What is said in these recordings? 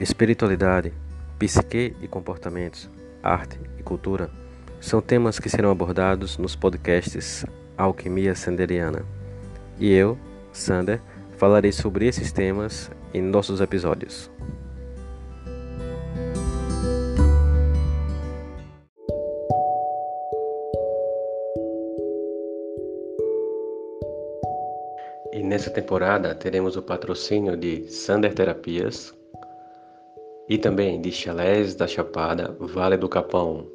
Espiritualidade, psique e comportamentos, arte e cultura são temas que serão abordados nos podcasts Alquimia Sanderiana. E eu, Sander, falarei sobre esses temas em nossos episódios. E nessa temporada teremos o patrocínio de Sander Terapias, e também de Chalés da Chapada, Vale do Capão,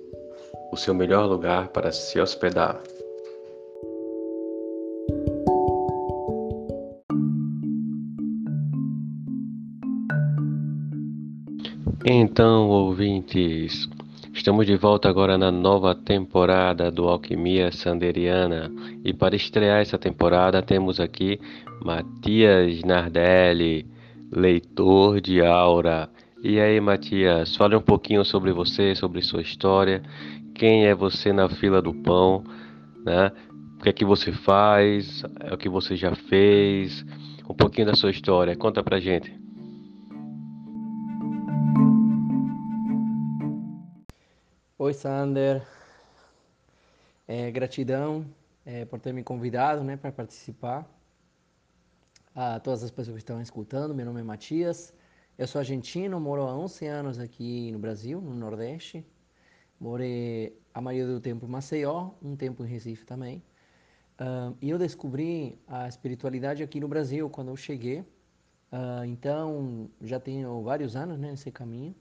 o seu melhor lugar para se hospedar. Então, ouvintes, estamos de volta agora na nova temporada do Alquimia Sanderiana. E para estrear essa temporada, temos aqui Matias Nardelli, leitor de aura e aí, Matias, fale um pouquinho sobre você, sobre sua história. Quem é você na fila do pão, né? O que é que você faz? É o que você já fez? Um pouquinho da sua história. Conta pra gente. Oi, Sander. É, gratidão é, por ter me convidado, né, para participar. A todas as pessoas que estão escutando, meu nome é Matias. Eu sou argentino, moro há 11 anos aqui no Brasil, no Nordeste. Morei a maioria do tempo em Maceió, um tempo em Recife também. Uh, e eu descobri a espiritualidade aqui no Brasil quando eu cheguei. Uh, então, já tenho vários anos né, nesse caminho,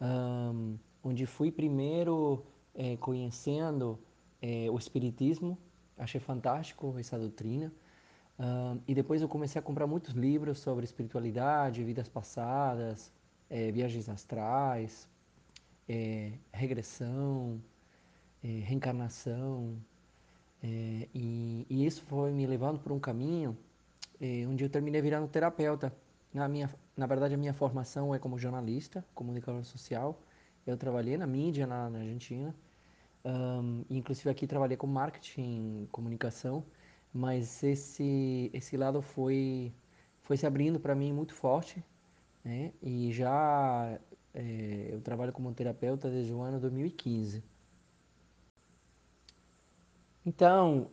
um, onde fui primeiro eh, conhecendo eh, o Espiritismo. Achei fantástico essa doutrina. Uh, e depois eu comecei a comprar muitos livros sobre espiritualidade, vidas passadas, é, viagens astrais, é, regressão, é, reencarnação. E, e, isso foi me levando por um caminho onde eu terminei virando terapeuta. Na, minha, na verdade, a minha formação é como jornalista, comunicador social. Eu trabalhei na mídia na, na Argentina. Um, inclusive aqui trabalhei com marketing, comunicação mas esse esse lado foi foi se abrindo para mim muito forte, né? E já é, eu trabalho como terapeuta desde o ano 2015. Então,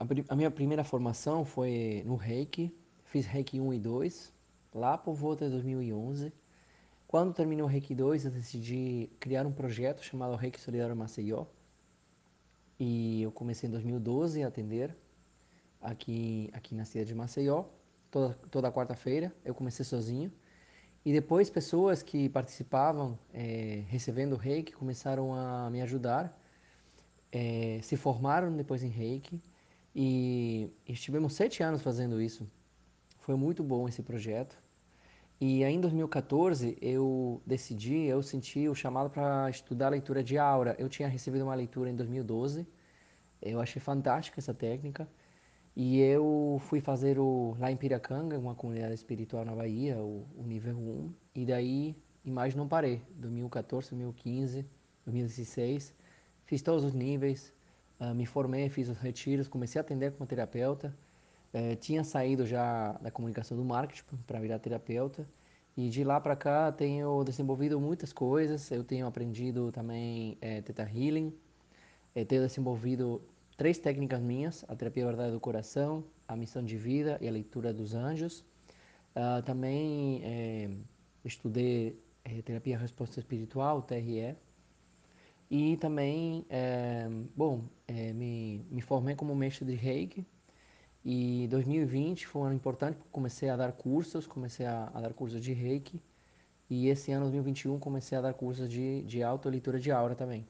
a, a, minha primeira formação foi no Reiki, fiz Reiki 1 e 2, lá por volta de 2011. Quando terminou o Reiki 2, eu decidi criar um projeto chamado Reiki Solidário Maceió. E eu comecei em 2012 a atender aqui, aqui na cidade de Maceió, toda, toda quarta-feira. Eu comecei sozinho. E depois pessoas que participavam é, recebendo reiki começaram a me ajudar, é, se formaram depois em reiki e estivemos sete anos fazendo isso. Foi muito bom esse projeto. E aí em 2014 eu decidi, eu senti o chamado para estudar a leitura de aura. Eu tinha recebido uma leitura em 2012, eu achei fantástica essa técnica. E eu fui fazer o lá em Piracanga, uma comunidade espiritual na Bahia, o, o nível 1, e daí e mais não parei. 2014, 2015, 2016, fiz todos os níveis, uh, me formei, fiz os retiros, comecei a atender como terapeuta. Uh, tinha saído já da comunicação do marketing para virar terapeuta. E de lá para cá tenho desenvolvido muitas coisas. Eu tenho aprendido também é, Theta Healing, é, tenho desenvolvido três técnicas minhas: a terapia verdade do coração, a missão de vida e a leitura dos anjos. Uh, também é, estudei é, terapia resposta espiritual, TRE. E também, é, bom, me, me formei como mestre de Reiki. E 2020 foi um ano importante porque comecei a dar cursos, comecei a, a dar cursos de Reiki. E esse ano, 2021, comecei a dar cursos de, de auto-leitura de aura também.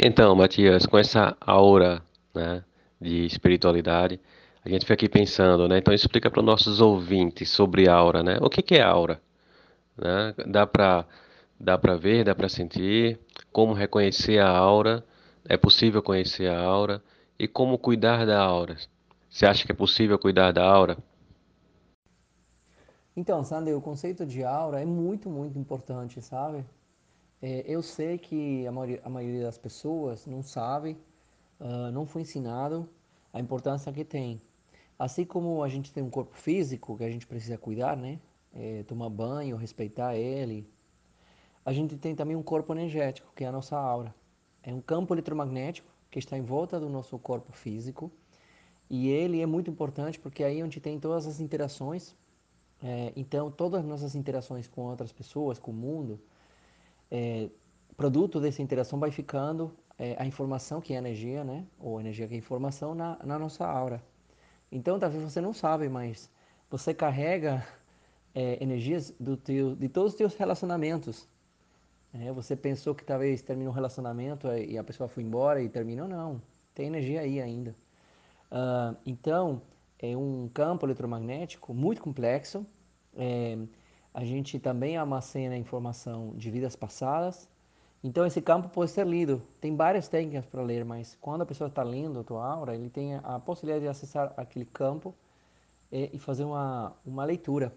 Então, Matias, com essa aura né, de espiritualidade, a gente fica aqui pensando, né? Então explica para os nossos ouvintes sobre aura, né? O que, que é aura? Né? Dá para dá para ver, dá para sentir, como reconhecer a aura, é possível conhecer a aura e como cuidar da aura. Você acha que é possível cuidar da aura? Então, Sander, o conceito de aura é muito, muito importante, sabe? É, eu sei que a maioria, a maioria, das pessoas não sabe, uh, não foi ensinado a importância que tem. Assim como a gente tem um corpo físico que a gente precisa cuidar, né? é, tomar banho, respeitar ele. A gente tem também um corpo energético, que é a nossa aura. É um campo eletromagnético que está em volta do nosso corpo físico e ele é muito importante porque aí é onde tem todas as interações. É, então, todas as nossas interações com outras pessoas, com o mundo, é, produto dessa interação vai ficando é, a informação, que é energia, né? Ou energia que é informação, na, na nossa aura. Então, talvez você não sabe, mas você carrega é, energias do teu, de todos os teus relacionamentos. É, você pensou que talvez terminou um relacionamento e a pessoa foi embora e terminou, não. Tem energia aí ainda. Uh, então, é um campo eletromagnético muito complexo. É, a gente também armazena informação de vidas passadas. Então, esse campo pode ser lido. Tem várias técnicas para ler, mas quando a pessoa está lendo a tua aura, ele tem a possibilidade de acessar aquele campo e, e fazer uma, uma leitura.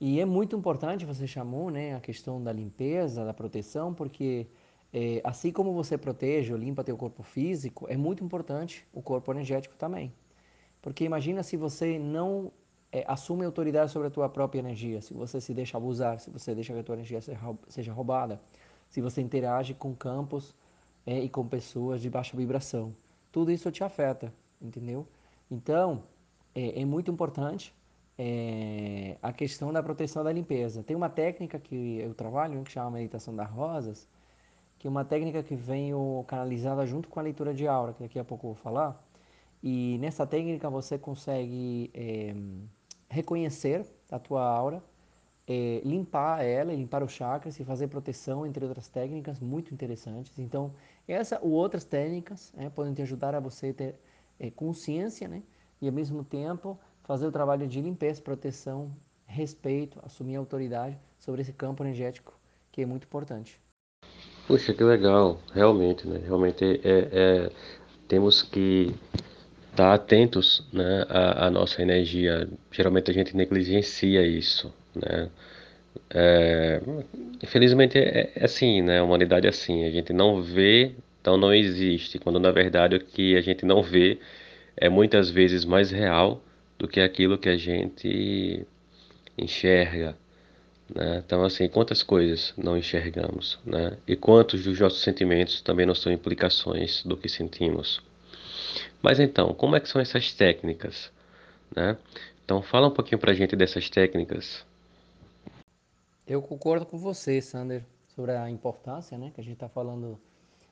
E é muito importante, você chamou né, a questão da limpeza, da proteção, porque é, assim como você protege ou limpa teu corpo físico, é muito importante o corpo energético também. Porque imagina se você não é, assume autoridade sobre a tua própria energia, se você se deixa abusar, se você deixa que a tua energia seja roubada, se você interage com campos é, e com pessoas de baixa vibração. Tudo isso te afeta, entendeu? Então, é, é muito importante é, a questão da proteção da limpeza. Tem uma técnica que eu trabalho, que chama Meditação das Rosas, que é uma técnica que vem canalizada junto com a leitura de aura, que daqui a pouco eu vou falar. E nessa técnica você consegue é, reconhecer a tua aura, é, limpar ela, limpar os chakras e fazer proteção, entre outras técnicas muito interessantes. Então, essa ou outras técnicas né, podem te ajudar a você ter é, consciência, né? E ao mesmo tempo fazer o trabalho de limpeza, proteção, respeito, assumir autoridade sobre esse campo energético que é muito importante. Puxa, que legal, realmente, né? Realmente é, é temos que estar atentos né, à, à, nossa energia. Geralmente a gente negligencia isso, né? É, infelizmente é, é assim, né? A humanidade é assim, a gente não vê, então não existe. Quando na verdade o que a gente não vê é muitas vezes mais real do que aquilo que a gente enxerga. Né? Então, assim, quantas coisas não enxergamos, né? E quantos dos nossos sentimentos também não são implicações do que sentimos. Mas então, como é que são essas técnicas, né? Então, fala um pouquinho pra gente dessas técnicas. Eu concordo com você, Sander, sobre a importância, né, que a gente está falando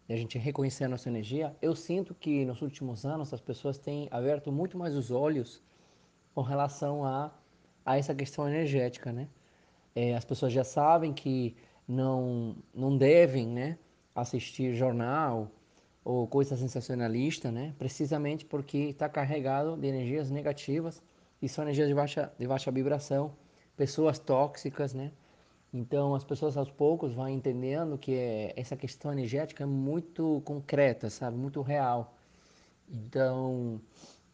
de a gente reconhecer a nossa energia. Eu sinto que nos últimos anos as pessoas têm aberto muito mais os olhos com relação a, a essa questão energética, né? É, as pessoas já sabem que não, não devem né, assistir jornal ou coisa sensacionalista, né? Precisamente porque está carregado de energias negativas e são energias de baixa, de baixa vibração, pessoas tóxicas, né? Então as pessoas aos poucos vão entendendo que é, essa questão energética é muito concreta, sabe? Muito real. Então,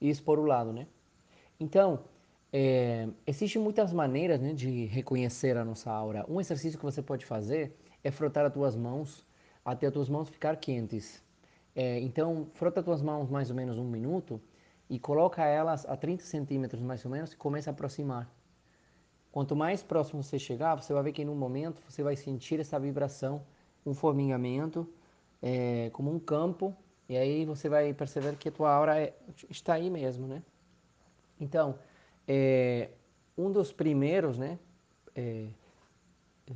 isso por um lado, né? Então, é, existem muitas maneiras né, de reconhecer a nossa aura. Um exercício que você pode fazer é frotar as tuas mãos até as tuas mãos ficar quentes. É, então, frota as tuas mãos mais ou menos um minuto e coloca elas a 30 centímetros mais ou menos e começa a aproximar. Quanto mais próximo você chegar, você vai ver que um momento você vai sentir essa vibração, um formigamento, é, como um campo, e aí você vai perceber que a tua aura é, está aí mesmo, né? Então, é, um dos primeiros, né, é, é,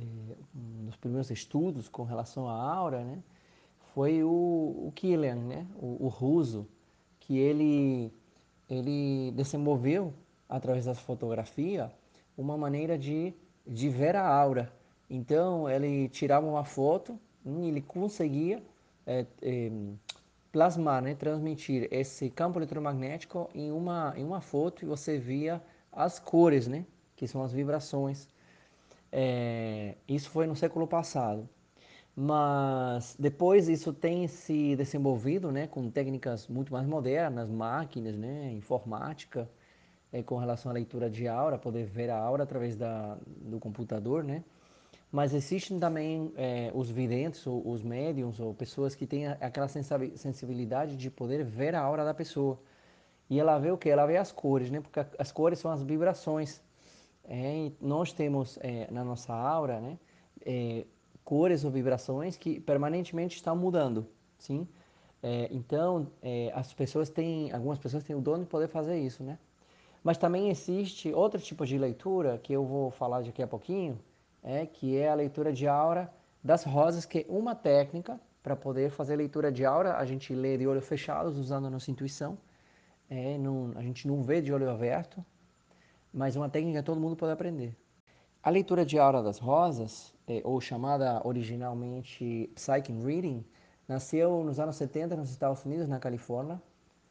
um dos primeiros estudos com relação à aura, né, foi o, o Killian, né, o, o russo, que ele, ele desenvolveu, através da fotografia, uma maneira de, de ver a aura. Então, ele tirava uma foto e ele conseguia é, é, plasmar, né, transmitir esse campo eletromagnético em uma, em uma foto e você via as cores, né, que são as vibrações. É, isso foi no século passado. Mas depois isso tem se desenvolvido né, com técnicas muito mais modernas, máquinas, né, informática, é, com relação à leitura de aura, poder ver a aura através da, do computador, né? Mas existem também é, os videntes, ou os médiums, ou pessoas que têm aquela sensibilidade de poder ver a aura da pessoa. E ela vê o que? Ela vê as cores, né? Porque as cores são as vibrações. É, nós temos é, na nossa aura, né, cores ou vibrações que permanentemente estão mudando, sim? É, então, é, as pessoas têm, algumas pessoas têm o dom de poder fazer isso, né? Mas também existe outro tipo de leitura que eu vou falar daqui a pouquinho, é que é a leitura de aura das rosas, que é uma técnica para poder fazer leitura de aura. A gente lê de olhos fechados, usando a nossa intuição. É, não, a gente não vê de olho aberto, mas é uma técnica que todo mundo pode aprender. A leitura de aura das rosas, ou chamada originalmente Psychic Reading, nasceu nos anos 70 nos Estados Unidos, na Califórnia.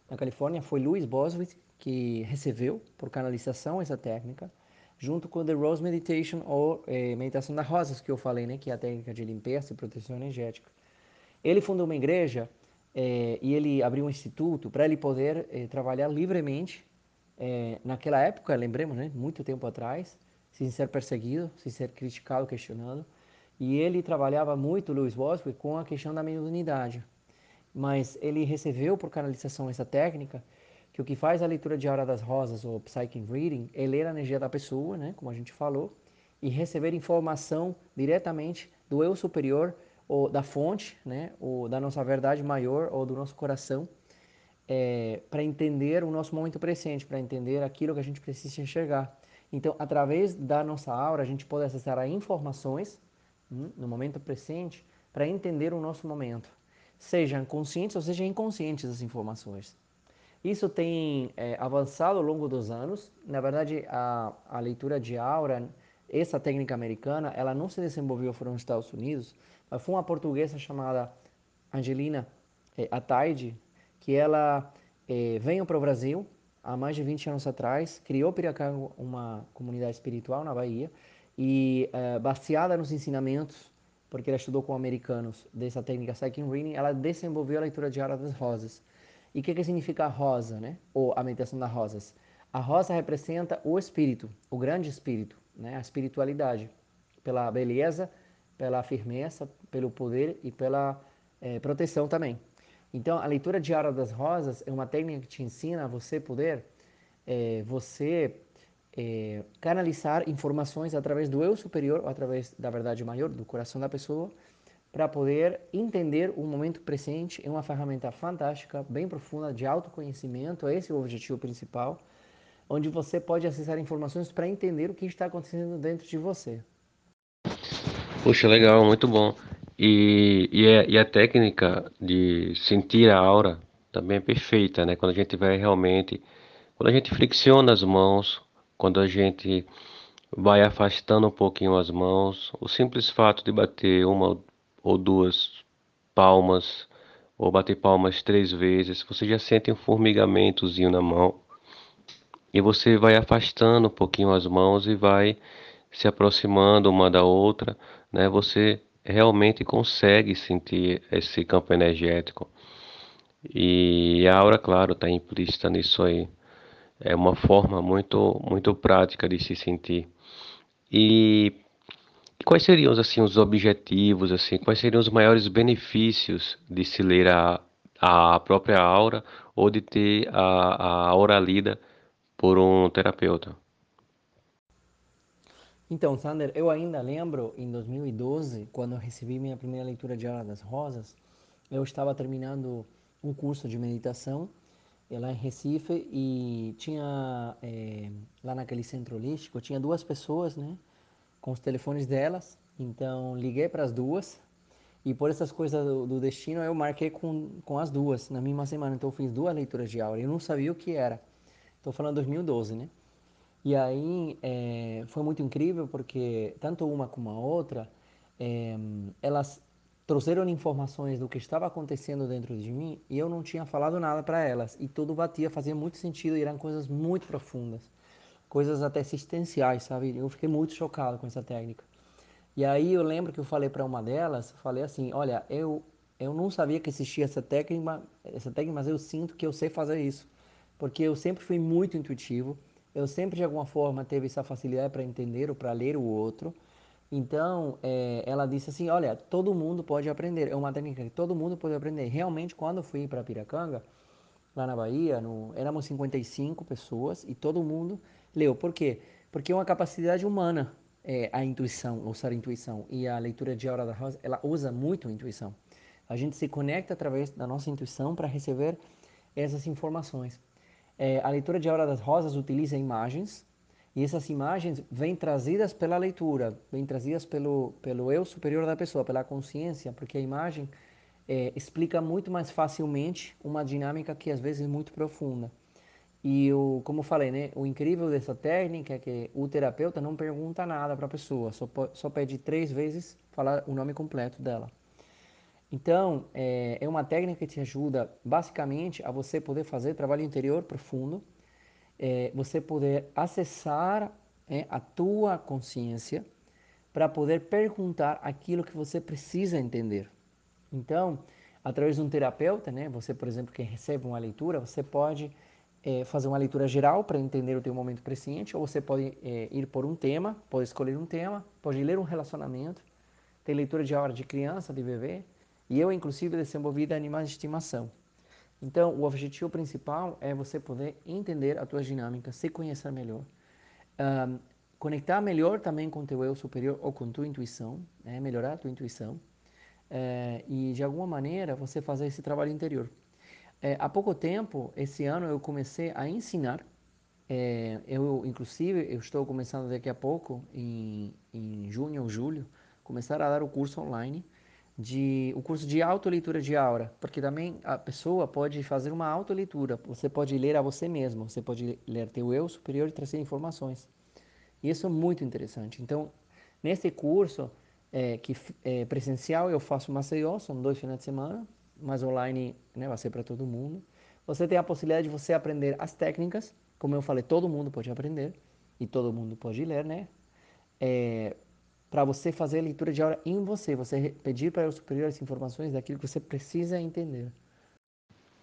Na Califórnia foi Louis Boswell que recebeu por canalização essa técnica, junto com The Rose Meditation ou é, Meditação das Rosas, que eu falei, né, que é a técnica de limpeza e proteção energética. Ele fundou uma igreja é, e ele abriu um instituto para ele poder é, trabalhar livremente. É, naquela época, lembremos, né, muito tempo atrás, sem ser perseguido, sem ser criticado, questionado. E ele trabalhava muito, Louis Boswell, com a questão da mediunidade. Mas ele recebeu por canalização essa técnica, que o que faz a leitura de aura das rosas, ou psychic reading, é ler a energia da pessoa, né, como a gente falou, e receber informação diretamente do eu superior ou da fonte, né, ou da nossa verdade maior ou do nosso coração, é, para entender o nosso momento presente, para entender aquilo que a gente precisa enxergar. Então, através da nossa aura, a gente pode acessar informações hum, no momento presente para entender o nosso momento, sejam conscientes ou sejam inconscientes as informações. Isso tem é, avançado ao longo dos anos. Na verdade, a, a leitura de aura, essa técnica americana, ela não se desenvolveu fora nos Estados Unidos, mas foi uma portuguesa chamada Angelina é, Ataide, que ela é, veio para o Brasil há mais de 20 anos atrás, criou Piracanga uma comunidade espiritual na Bahia, e é, baseada nos ensinamentos, porque ela estudou com americanos dessa técnica Second Reading, ela desenvolveu a leitura Aura das Rosas. E o que, que significa rosa, né? ou a meditação das rosas? A rosa representa o espírito, o grande espírito, né? a espiritualidade, pela beleza, pela firmeza, pelo poder e pela é, proteção também. Então, a leitura diária das rosas é uma técnica que te ensina a você poder, é, você é, canalizar informações através do eu superior, ou através da verdade maior, do coração da pessoa, para poder entender o momento presente. É uma ferramenta fantástica, bem profunda, de autoconhecimento, esse é o objetivo principal, onde você pode acessar informações para entender o que está acontecendo dentro de você. Puxa, legal, muito bom. E, e, a, e a técnica de sentir a aura também é perfeita, né? Quando a gente vai realmente, quando a gente flexiona as mãos, quando a gente vai afastando um pouquinho as mãos, o simples fato de bater uma ou duas palmas, ou bater palmas três vezes, você já sente um formigamentozinho na mão. E você vai afastando um pouquinho as mãos e vai se aproximando uma da outra, né, você realmente consegue sentir esse campo energético. E a aura, claro, está implícita nisso aí. É uma forma muito, muito prática de se sentir. E quais seriam assim os objetivos, assim, quais seriam os maiores benefícios de se ler a, a própria aura ou de ter a, a aura lida por um terapeuta? Então, Sander, eu ainda lembro em 2012, quando eu recebi minha primeira leitura de Aura das Rosas, eu estava terminando um curso de meditação lá em Recife e tinha é, lá naquele centro holístico tinha duas pessoas, né, com os telefones delas. Então liguei para as duas e por essas coisas do, do, destino eu marquei com, com as duas na mesma semana. Então eu fiz duas leituras de aura. Eu não sabia o que era. Estou falando 2012, né? E aí é, foi muito incrível porque tanto uma como a outra, é, elas trouxeram informações do que estava acontecendo dentro de mim e eu não tinha falado nada para elas. E tudo batia, fazia muito sentido e eram coisas muito profundas, coisas até existenciais, sabe? Eu fiquei muito chocado com essa técnica. E aí eu lembro que eu falei para uma delas, falei assim, olha, eu eu não sabia que existia essa técnica, essa técnica, mas eu sinto que eu sei fazer isso, porque eu sempre fui muito intuitivo eu sempre de alguma forma teve essa facilidade para entender ou para ler o outro. Então, é, ela disse assim: Olha, todo mundo pode aprender. É uma técnica que todo mundo pode aprender. Realmente, quando eu fui para Piracanga, lá na Bahia, no, éramos 55 pessoas e todo mundo leu. Por quê? porque é uma capacidade humana é, a intuição, usar a intuição. E a leitura de Aura da Rosa, ela usa muito a intuição. A gente se conecta através da nossa intuição para receber essas informações. É, a leitura de Aura das Rosas utiliza imagens, e essas imagens vêm trazidas pela leitura, vêm trazidas pelo, pelo eu superior da pessoa, pela consciência, porque a imagem é, explica muito mais facilmente uma dinâmica que às vezes é muito profunda. E o, como falei, né, o incrível dessa técnica é que o terapeuta não pergunta nada para a pessoa, só, só pede três vezes falar o nome completo dela. Então, é, é uma técnica que te ajuda basicamente a você poder fazer trabalho interior profundo, é, você poder acessar é, a tua consciência para poder perguntar aquilo que você precisa entender. Então, através de um terapeuta, né, você, por exemplo, que recebe uma leitura, você pode é, fazer uma leitura geral para entender o teu momento presente, ou você pode é, ir por um tema, pode escolher um tema, pode ler um relacionamento, tem leitura de hora de criança, de bebê, e eu, inclusive, desenvolvi animais de estimação. Então, o objetivo principal é você poder entender a tua dinâmica, se conhecer melhor, um, conectar melhor também com teu eu superior ou com tua intuição, né? melhorar a tua intuição, é, e de alguma maneira você fazer esse trabalho interior. É, há pouco tempo, esse ano, eu comecei a ensinar. É, eu, inclusive, eu estou começando daqui a pouco, em, em junho ou julho, começar a dar o curso online de o curso de autoleitura de aura, porque também a pessoa pode fazer uma autoleitura. Você pode ler a você mesmo, você pode ler teu eu superior e trazer informações. E isso é muito interessante. Então, nesse curso é, que é presencial, eu faço Maceió, são dois finais de semana, mas online né, vai ser para todo mundo. Você tem a possibilidade de você aprender as técnicas, como eu falei, todo mundo pode aprender e todo mundo pode ler, né? É, para você fazer a leitura de aura em você, você pedir para o superior as informações daquilo que você precisa entender.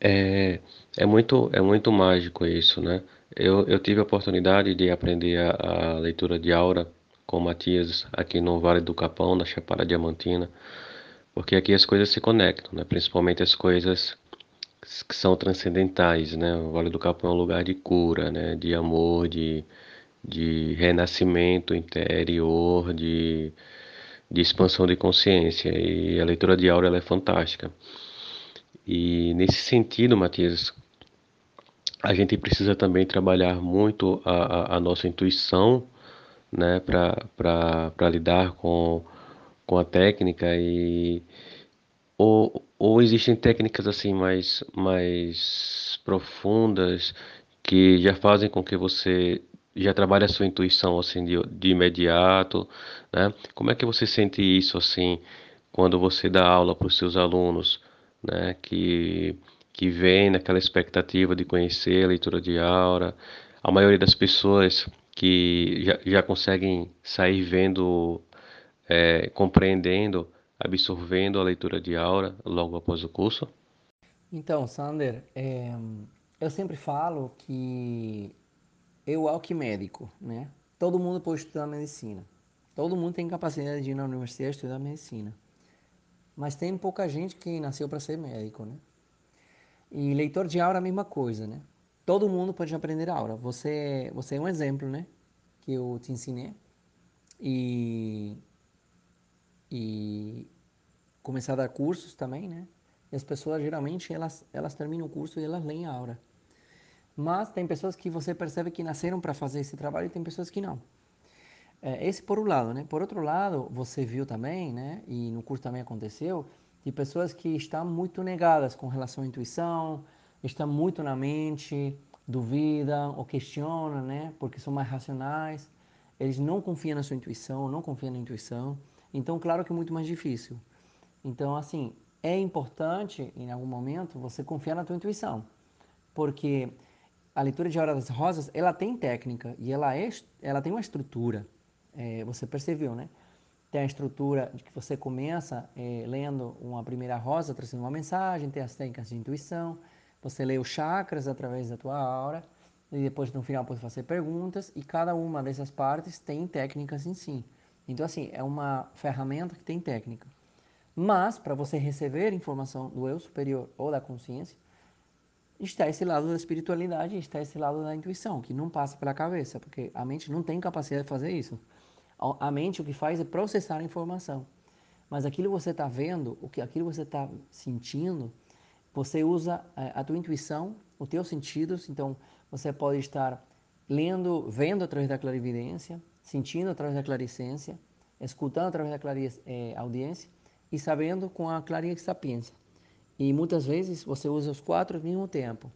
É, é muito é muito mágico isso, né? Eu, eu tive a oportunidade de aprender a, a leitura de aura com o Matias aqui no Vale do Capão, na Chapada Diamantina porque aqui as coisas se conectam, né? principalmente as coisas que são transcendentais, né? O Vale do Capão é um lugar de cura, né? De amor, de, de renascimento interior, de, de expansão de consciência. E a leitura de aura é fantástica. E nesse sentido, Matias, a gente precisa também trabalhar muito a, a, a nossa intuição, né? Para lidar com com a técnica e ou, ou existem técnicas assim mais mais profundas que já fazem com que você já trabalhe a sua intuição assim de, de imediato, né? Como é que você sente isso assim quando você dá aula para os seus alunos, né? Que que vem naquela expectativa de conhecer a leitura de aura. A maioria das pessoas que já, já conseguem sair vendo é, compreendendo, absorvendo a leitura de aura logo após o curso? Então, Sander, é, eu sempre falo que eu, alquimédico, né? Todo mundo pode estudar medicina. Todo mundo tem capacidade de ir na universidade estudar medicina. Mas tem pouca gente que nasceu para ser médico, né? E leitor de aura é a mesma coisa, né? Todo mundo pode aprender aura. Você, você é um exemplo, né? Que eu te ensinei. E e começar a dar cursos também, né? E as pessoas geralmente elas elas terminam o curso e elas leem a aura. Mas tem pessoas que você percebe que nasceram para fazer esse trabalho e tem pessoas que não. É, esse por um lado, né? Por outro lado, você viu também, né? E no curso também aconteceu, de pessoas que estão muito negadas com relação à intuição, estão muito na mente, duvidam ou questionam, né? Porque são mais racionais. Eles não confiam na sua intuição, não confiam na intuição. Então, claro que é muito mais difícil. Então, assim, é importante, em algum momento, você confiar na tua intuição. Porque a leitura de Hora das Rosas, ela tem técnica e ela, é, ela tem uma estrutura. É, você percebeu, né? Tem a estrutura de que você começa é, lendo uma primeira rosa, trazendo uma mensagem, tem as técnicas de intuição, você lê os chakras através da tua aura, e depois no final pode fazer perguntas, e cada uma dessas partes tem técnicas em si. Então, assim, é uma ferramenta que tem técnica. Mas, para você receber informação do eu superior ou da consciência, está esse lado da espiritualidade, está esse lado da intuição, que não passa pela cabeça, porque a mente não tem capacidade de fazer isso. A mente o que faz é processar a informação. Mas aquilo que você está vendo, o que aquilo que você está sentindo, você usa é, a tua intuição, os teus sentidos. Então, você pode estar lendo, vendo através da clarividência, sentindo através da claricência, escutando através da clariaudiência é, e sabendo com a clarisapiência. E muitas vezes você usa os quatro ao mesmo tempo.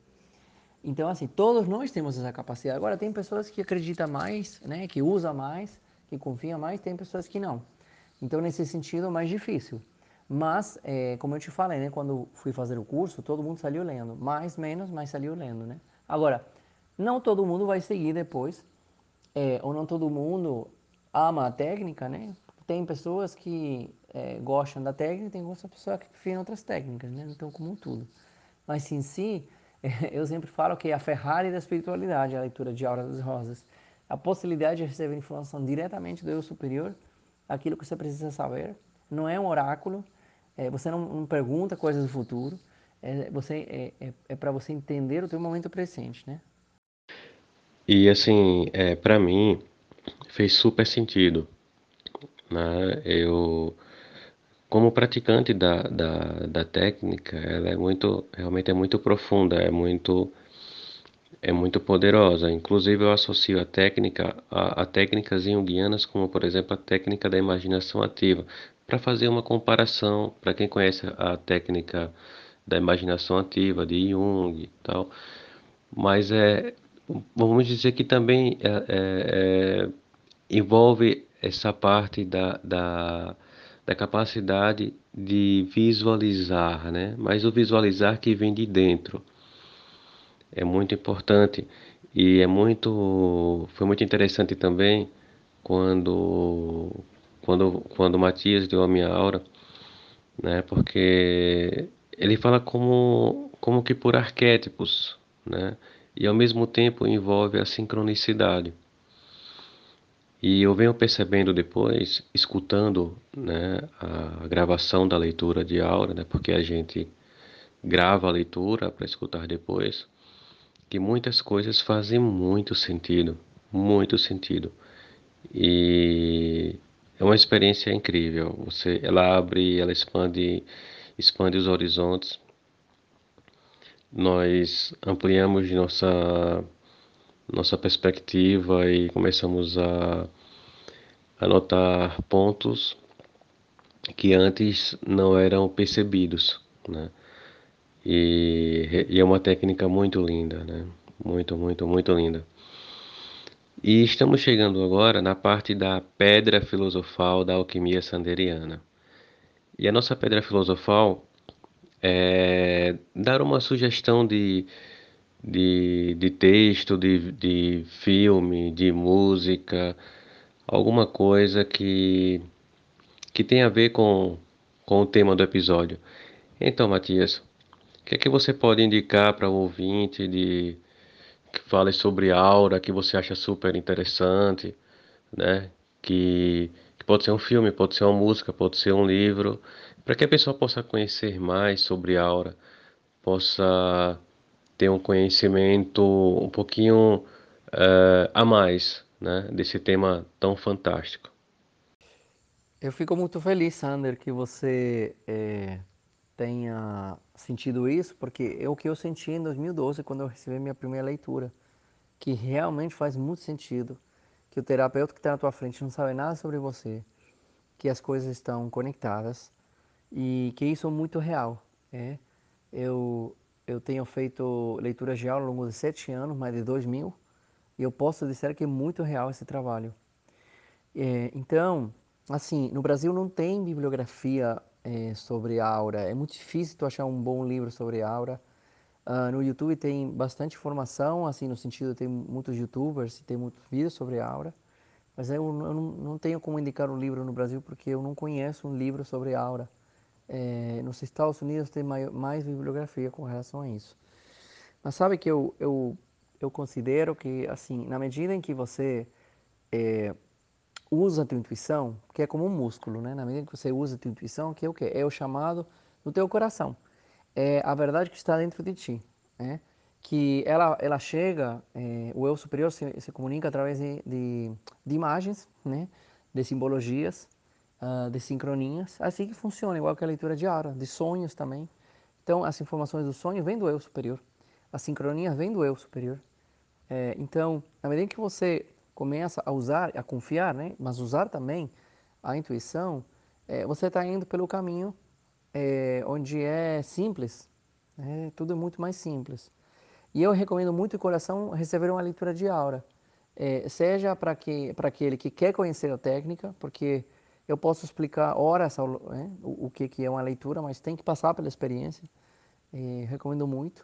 Então, assim, todos nós temos essa capacidade. Agora, tem pessoas que acreditam mais, né, que usam mais, que confiam mais, tem pessoas que não. Então, nesse sentido, é mais difícil. Mas, é, como eu te falei, né, quando fui fazer o curso, todo mundo saiu lendo. Mais, menos, mas saiu lendo, né? Agora, não todo mundo vai seguir depois, é, ou não todo mundo ama a técnica, né? Tem pessoas que é, gostam da técnica, tem outras pessoas que preferem outras técnicas, né? Então, como tudo. Mas em si, eu sempre falo que é a Ferrari da espiritualidade, a leitura de Aura das Rosas. A possibilidade de receber informação diretamente do eu superior, aquilo que você precisa saber. Não é um oráculo, é, você não, não, pergunta coisas do futuro, é, você, é, é, é para você entender o teu momento presente, né? E assim, é, para mim, fez super sentido. Né? Eu como praticante da, da, da técnica, ela é muito, realmente é muito profunda, é muito, é muito poderosa. Inclusive eu associo a técnica a, a técnicas junguianas, como por exemplo a técnica da imaginação ativa, para fazer uma comparação, para quem conhece a técnica da imaginação ativa de Jung e tal, mas é, vamos dizer que também é, é, é envolve essa parte da, da da capacidade de visualizar, né? Mas o visualizar que vem de dentro é muito importante e é muito foi muito interessante também quando quando quando Matias deu a minha aura, né? Porque ele fala como como que por arquétipos, né? E ao mesmo tempo envolve a sincronicidade. E eu venho percebendo depois, escutando né, a gravação da leitura de aura, né, porque a gente grava a leitura para escutar depois, que muitas coisas fazem muito sentido, muito sentido. E é uma experiência incrível. Você, ela abre, ela expande, expande os horizontes. Nós ampliamos nossa nossa perspectiva e começamos a anotar pontos que antes não eram percebidos, né? E, e, é uma técnica muito linda, né? Muito, muito, muito linda. E estamos chegando agora na parte da pedra filosofal da alquimia sanderiana. E a nossa pedra filosofal é dar uma sugestão de de, de texto, de, de filme, de música, alguma coisa que, que tenha a ver com, com o tema do episódio. Então, Matias, o que é que você pode indicar para o ouvinte de que fale sobre aura, que você acha super interessante, né? Que, que pode ser um filme, pode ser uma música, pode ser um livro, para que a pessoa possa conhecer mais sobre aura, possa ter um conhecimento um pouquinho uh, a mais né, desse tema tão fantástico. Eu fico muito feliz, Sander, que você é, tenha sentido isso, porque é o que eu senti em 2012, quando eu recebi minha primeira leitura, que realmente faz muito sentido, que o terapeuta que está na tua frente não sabe nada sobre você, que as coisas estão conectadas e que isso é muito real. É? Eu, eu tenho feito leituras de aula ao longo de sete anos, mais de dois mil, e eu posso dizer que é muito real esse trabalho. É, então, assim, no Brasil não tem bibliografia é, sobre aura, é muito difícil tu achar um bom livro sobre aura. Uh, no YouTube tem bastante informação, assim, no sentido tem muitos youtubers tem muitos vídeos sobre aura, mas eu, eu não, não tenho como indicar um livro no Brasil porque eu não conheço um livro sobre aura. É, nos Estados Unidos tem mais, mais, bibliografia com relação a isso. Mas sabe que eu, eu, eu considero que, assim, na medida em que você é, usa a tua intuição, que é como um músculo, né? Na medida que você usa a tua intuição, que é o quê? É o chamado do teu coração. É a verdade que está dentro de ti, né? que ela, ela chega, é, o eu superior se, se comunica através de, de, de, imagens, né, de simbologias, uh, de sincronias, assim que funciona, igual que a leitura de aura, de sonhos também. Então, as informações do sonho vêm do eu superior, as sincronias vêm do eu superior. É, então, na medida que você começa a usar, a confiar, né, mas usar também a intuição, é, você está indo pelo caminho é, onde é simples, né, tudo é muito mais simples. E eu recomendo muito de coração receber uma leitura de aura, é, seja para que, aquele que quer conhecer a técnica, porque eu posso explicar horas né, o, o que, que é uma leitura, mas tem que passar pela experiência. É, recomendo muito.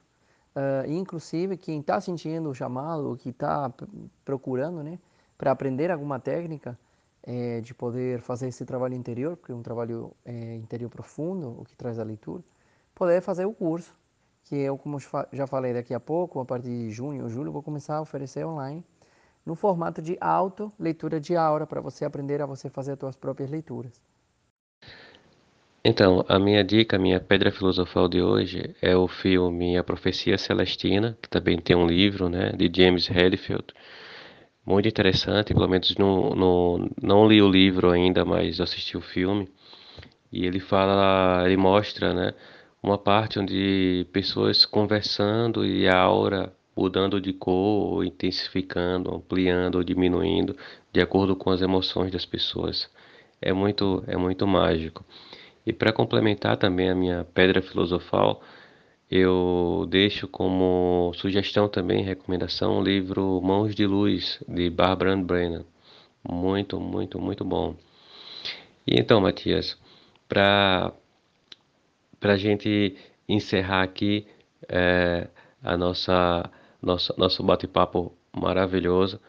Uh, inclusive, quem está sentindo o chamado, que está procurando né, para aprender alguma técnica, é, de poder fazer esse trabalho interior, porque é um trabalho é, interior profundo, o que traz a leitura, poder fazer o curso que eu, como já falei daqui a pouco, a partir de junho ou julho, vou começar a oferecer online no formato de auto leitura de aura, para você aprender a você fazer as suas próprias leituras. Então, a minha dica, a minha pedra filosofal de hoje é o filme A Profecia Celestina, que também tem um livro, né, de James Hadfield. Muito interessante, pelo menos não, não, não li o livro ainda, mas assisti o filme. E ele fala, ele mostra, né, uma parte onde pessoas conversando e a aura mudando de cor, ou intensificando, ampliando ou diminuindo de acordo com as emoções das pessoas. É muito, é muito mágico. E para complementar também a minha pedra filosofal, eu deixo como sugestão também, recomendação, o livro Mãos de Luz, de Barbara Brennan. Muito, muito, muito bom. E então, Matias, para a gente encerrar aqui é, a nossa, nossa nosso bate-papo maravilhoso.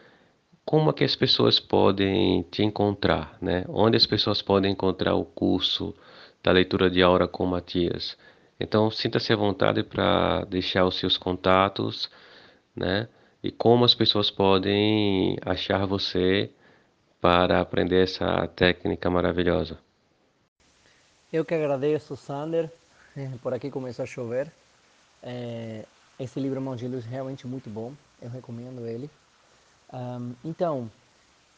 Como é que as pessoas podem te encontrar, né? Onde as pessoas podem encontrar o curso da leitura de aura com Matias? Então, sinta-se à vontade para deixar os seus contatos, né? E como as pessoas podem achar você para aprender essa técnica maravilhosa. Eu que agradeço, Sander. Por aqui começou a chover. É, esse livro Mãos de Luz é realmente muito bom. Eu recomendo ele. Um, então,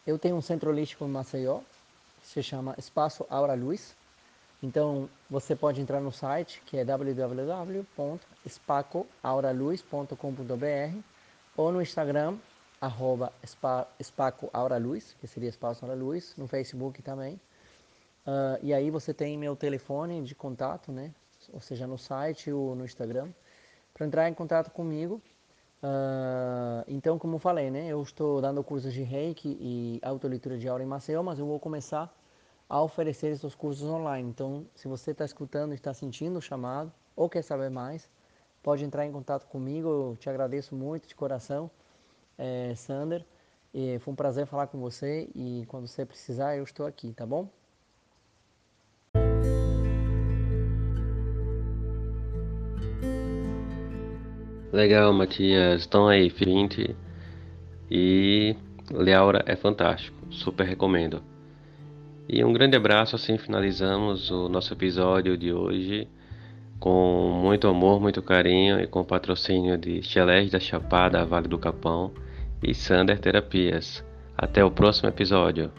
eu tenho um centro holístico em Maceió, que se chama Espaço Aura Luz. Então, você pode entrar no site, que é www.espacoauraluz.com.br ou no Instagram, arroba que seria Espaço Aura Luz, no Facebook também. Uh, e aí você tem meu telefone de contato, né? Ou seja, no site ou no Instagram, para entrar em contato comigo. Uh, então, como falei, né? Eu estou dando cursos de Reiki e autoleitura de aura em Maceió, mas eu vou começar a oferecer esses cursos online. Então, se você está escutando está sentindo o chamado ou quer saber mais, pode entrar em contato comigo. Eu te agradeço muito de coração, é, Sander. E foi um prazer falar com você e quando você precisar, eu estou aqui, tá bom? Legal, Matias. Então aí, 20 e Leaura é fantástico. Super recomendo. E um grande abraço, assim finalizamos o nosso episódio de hoje com muito amor, muito carinho e com patrocínio de Chalés da Chapada, Vale do Capão e Sander Terapias. Até o próximo episódio.